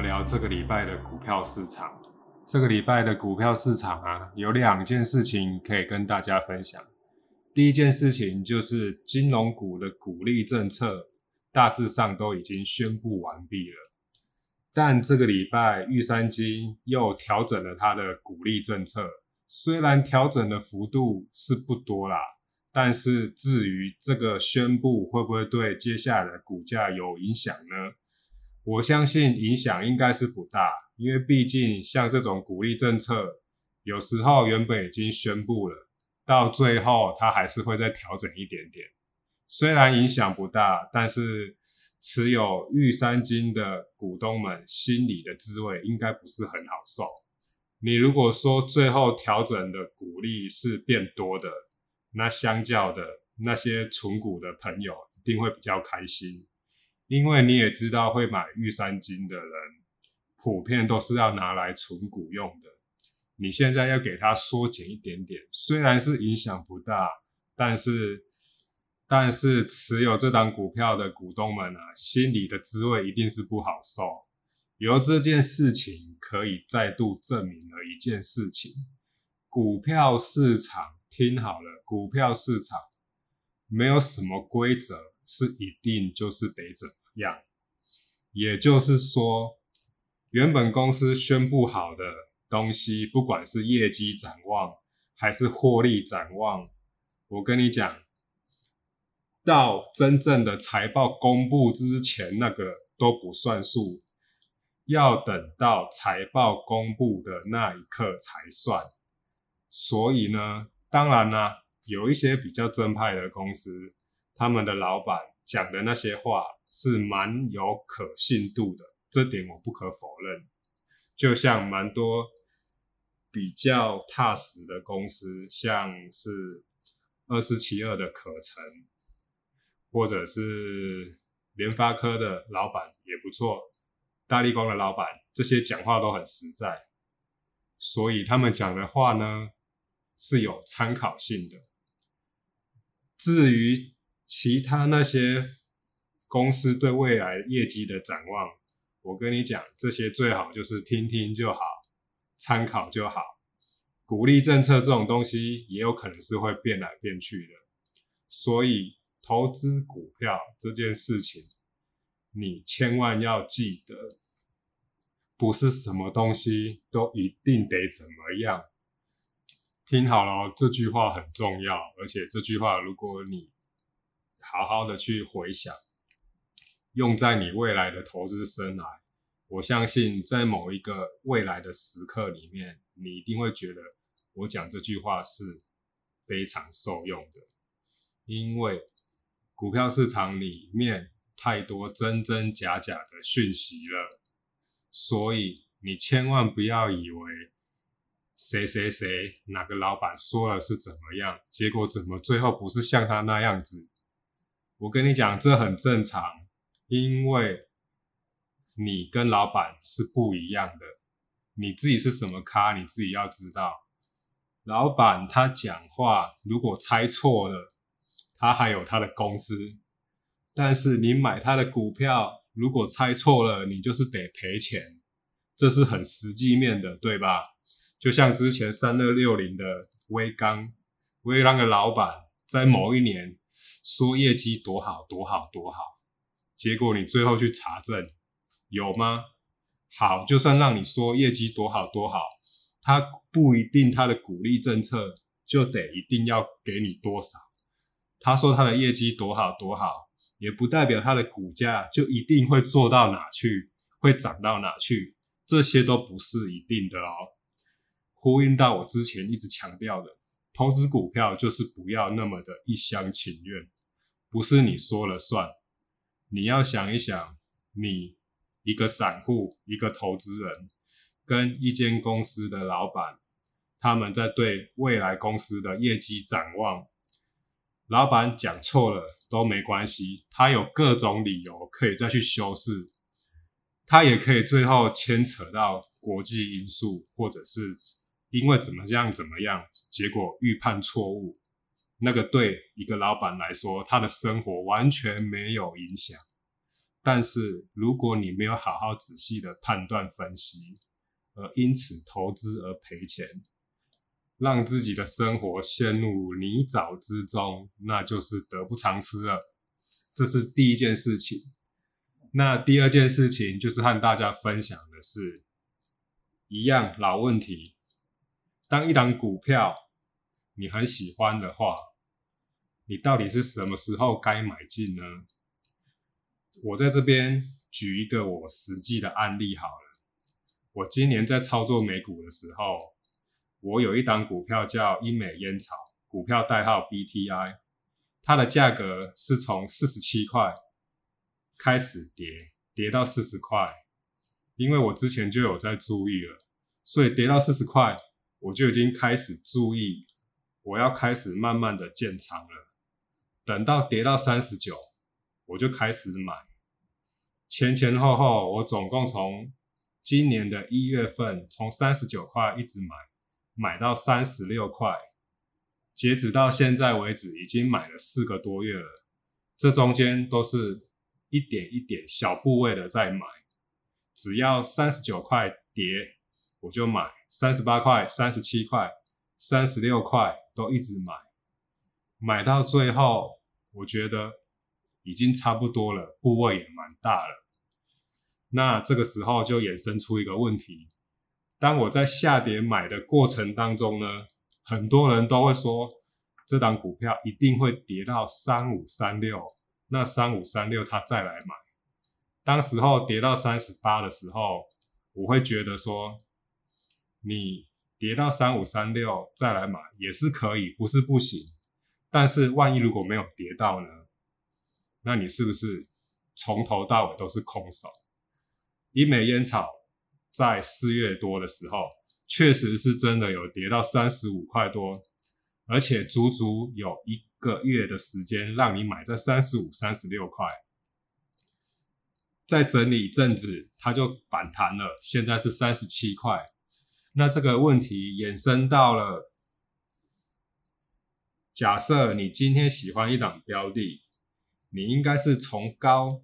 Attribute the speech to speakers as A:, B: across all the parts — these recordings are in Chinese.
A: 聊聊这个礼拜的股票市场。这个礼拜的股票市场啊，有两件事情可以跟大家分享。第一件事情就是金融股的股利政策大致上都已经宣布完毕了，但这个礼拜玉山金又调整了它的股利政策，虽然调整的幅度是不多啦，但是至于这个宣布会不会对接下来的股价有影响呢？我相信影响应该是不大，因为毕竟像这种鼓励政策，有时候原本已经宣布了，到最后它还是会再调整一点点。虽然影响不大，但是持有玉山金的股东们心里的滋味应该不是很好受。你如果说最后调整的鼓励是变多的，那相较的那些存股的朋友一定会比较开心。因为你也知道，会买玉山金的人，普遍都是要拿来存股用的。你现在要给它缩减一点点，虽然是影响不大，但是，但是持有这档股票的股东们啊，心里的滋味一定是不好受。由这件事情可以再度证明了一件事情：股票市场，听好了，股票市场没有什么规则是一定就是得怎。样，也就是说，原本公司宣布好的东西，不管是业绩展望还是获利展望，我跟你讲，到真正的财报公布之前，那个都不算数，要等到财报公布的那一刻才算。所以呢，当然啦，有一些比较正派的公司，他们的老板。讲的那些话是蛮有可信度的，这点我不可否认。就像蛮多比较踏实的公司，像是二四七二的可成，或者是联发科的老板也不错，大力光的老板，这些讲话都很实在，所以他们讲的话呢是有参考性的。至于，其他那些公司对未来业绩的展望，我跟你讲，这些最好就是听听就好，参考就好。鼓励政策这种东西也有可能是会变来变去的，所以投资股票这件事情，你千万要记得，不是什么东西都一定得怎么样。听好了，这句话很重要，而且这句话如果你好好的去回想，用在你未来的投资生涯，我相信在某一个未来的时刻里面，你一定会觉得我讲这句话是非常受用的。因为股票市场里面太多真真假假的讯息了，所以你千万不要以为谁谁谁哪个老板说了是怎么样，结果怎么最后不是像他那样子。我跟你讲，这很正常，因为你跟老板是不一样的。你自己是什么咖，你自己要知道。老板他讲话，如果猜错了，他还有他的公司；但是你买他的股票，如果猜错了，你就是得赔钱，这是很实际面的，对吧？就像之前三六六零的威刚，威刚的老板在某一年。说业绩多好多好多好，结果你最后去查证，有吗？好，就算让你说业绩多好多好，他不一定他的鼓励政策就得一定要给你多少。他说他的业绩多好多好，也不代表他的股价就一定会做到哪去，会涨到哪去，这些都不是一定的哦。呼应到我之前一直强调的。投资股票就是不要那么的一厢情愿，不是你说了算。你要想一想，你一个散户、一个投资人，跟一间公司的老板，他们在对未来公司的业绩展望，老板讲错了都没关系，他有各种理由可以再去修饰，他也可以最后牵扯到国际因素或者是。因为怎么样怎么样，结果预判错误，那个对一个老板来说，他的生活完全没有影响。但是如果你没有好好仔细的判断分析，而因此投资而赔钱，让自己的生活陷入泥沼之中，那就是得不偿失了。这是第一件事情。那第二件事情就是和大家分享的是，一样老问题。当一档股票你很喜欢的话，你到底是什么时候该买进呢？我在这边举一个我实际的案例好了。我今年在操作美股的时候，我有一档股票叫英美烟草，股票代号 BTI，它的价格是从四十七块开始跌，跌到四十块。因为我之前就有在注意了，所以跌到四十块，我就已经开始注意，我要开始慢慢的建仓了。等到跌到三十九，我就开始买，前前后后我总共从今年的一月份从三十九块一直买，买到三十六块，截止到现在为止，已经买了四个多月了。这中间都是一点一点小部位的在买，只要三十九块跌，我就买；三十八块、三十七块、三十六块都一直买，买到最后，我觉得已经差不多了，部位也蛮大了。那这个时候就衍生出一个问题：当我在下跌买的过程当中呢，很多人都会说这档股票一定会跌到三五三六，那三五三六他再来买。当时候跌到三十八的时候，我会觉得说，你跌到三五三六再来买也是可以，不是不行。但是万一如果没有跌到呢，那你是不是从头到尾都是空手？英美烟草在四月多的时候，确实是真的有跌到三十五块多，而且足足有一个月的时间让你买在三十五、三十六块，再整理一阵子，它就反弹了，现在是三十七块。那这个问题衍生到了，假设你今天喜欢一档标的，你应该是从高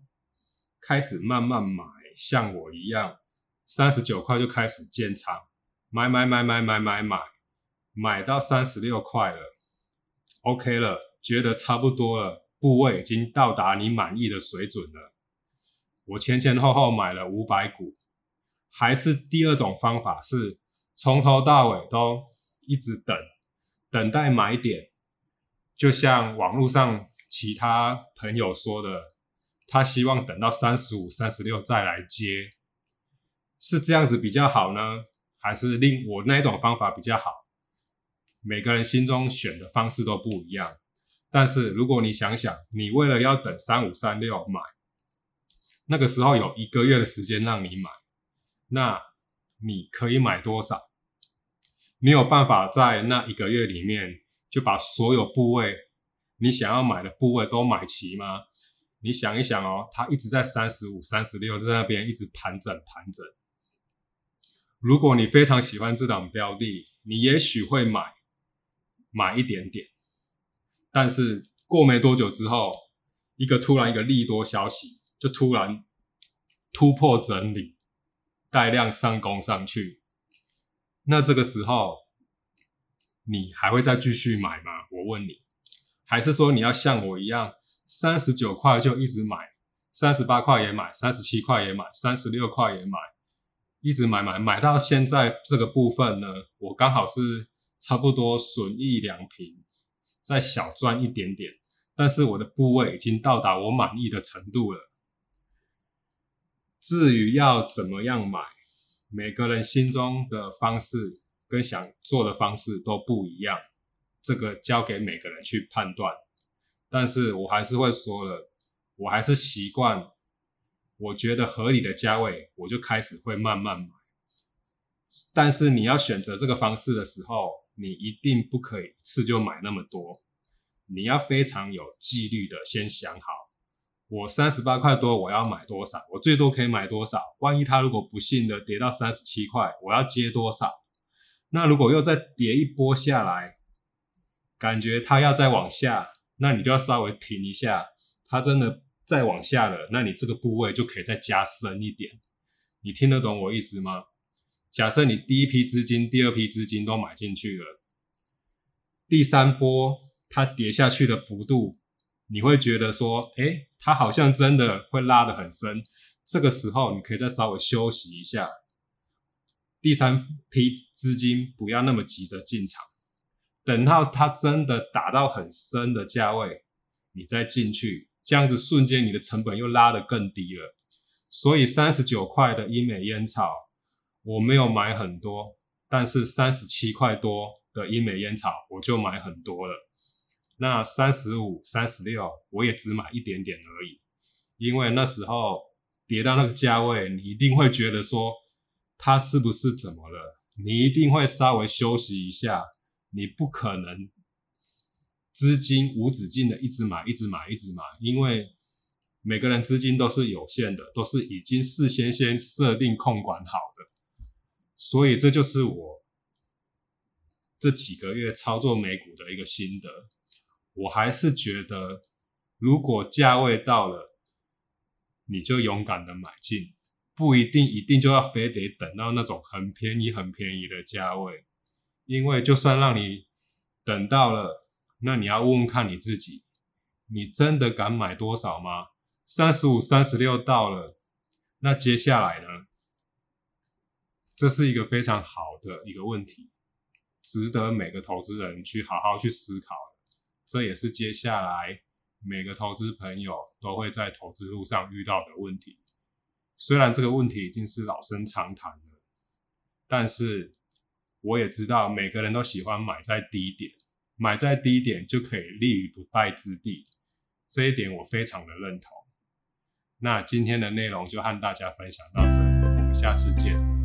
A: 开始慢慢买。像我一样，三十九块就开始建仓，买买买买买买买，买到三十六块了，OK 了，觉得差不多了，部位已经到达你满意的水准了。我前前后后买了五百股，还是第二种方法，是从头到尾都一直等，等待买点，就像网络上其他朋友说的。他希望等到三十五、三十六再来接，是这样子比较好呢，还是另我那一种方法比较好？每个人心中选的方式都不一样。但是如果你想想，你为了要等三五、三六买，那个时候有一个月的时间让你买，那你可以买多少？你有办法在那一个月里面就把所有部位你想要买的部位都买齐吗？你想一想哦，它一直在三十五、三十六在那边一直盘整盘整。如果你非常喜欢这档标的，你也许会买买一点点，但是过没多久之后，一个突然一个利多消息就突然突破整理，带量上攻上去，那这个时候你还会再继续买吗？我问你，还是说你要像我一样？三十九块就一直买，三十八块也买，三十七块也买，三十六块也买，一直买买买到现在这个部分呢，我刚好是差不多损益两平，再小赚一点点，但是我的部位已经到达我满意的程度了。至于要怎么样买，每个人心中的方式跟想做的方式都不一样，这个交给每个人去判断。但是我还是会说了，我还是习惯，我觉得合理的价位，我就开始会慢慢买。但是你要选择这个方式的时候，你一定不可以一次就买那么多，你要非常有纪律的先想好，我三十八块多我要买多少，我最多可以买多少。万一它如果不幸的跌到三十七块，我要接多少？那如果又再跌一波下来，感觉它要再往下。那你就要稍微停一下，它真的再往下了，那你这个部位就可以再加深一点。你听得懂我意思吗？假设你第一批资金、第二批资金都买进去了，第三波它跌下去的幅度，你会觉得说，哎，它好像真的会拉得很深。这个时候你可以再稍微休息一下，第三批资金不要那么急着进场，等到它真的打到很深的价位，你再进去，这样子瞬间你的成本又拉得更低了。所以三十九块的英美烟草我没有买很多，但是三十七块多的英美烟草我就买很多了。那三十五、三十六我也只买一点点而已，因为那时候。跌到那个价位，你一定会觉得说它是不是怎么了？你一定会稍微休息一下，你不可能资金无止境的一直买、一直买、一直买，因为每个人资金都是有限的，都是已经事先先设定控管好的，所以这就是我这几个月操作美股的一个心得。我还是觉得，如果价位到了。你就勇敢的买进，不一定一定就要非得等到那种很便宜很便宜的价位，因为就算让你等到了，那你要问问看你自己，你真的敢买多少吗？三十五、三十六到了，那接下来呢？这是一个非常好的一个问题，值得每个投资人去好好去思考。这也是接下来。每个投资朋友都会在投资路上遇到的问题，虽然这个问题已经是老生常谈了，但是我也知道每个人都喜欢买在低点，买在低点就可以立于不败之地，这一点我非常的认同。那今天的内容就和大家分享到这里，我们下次见。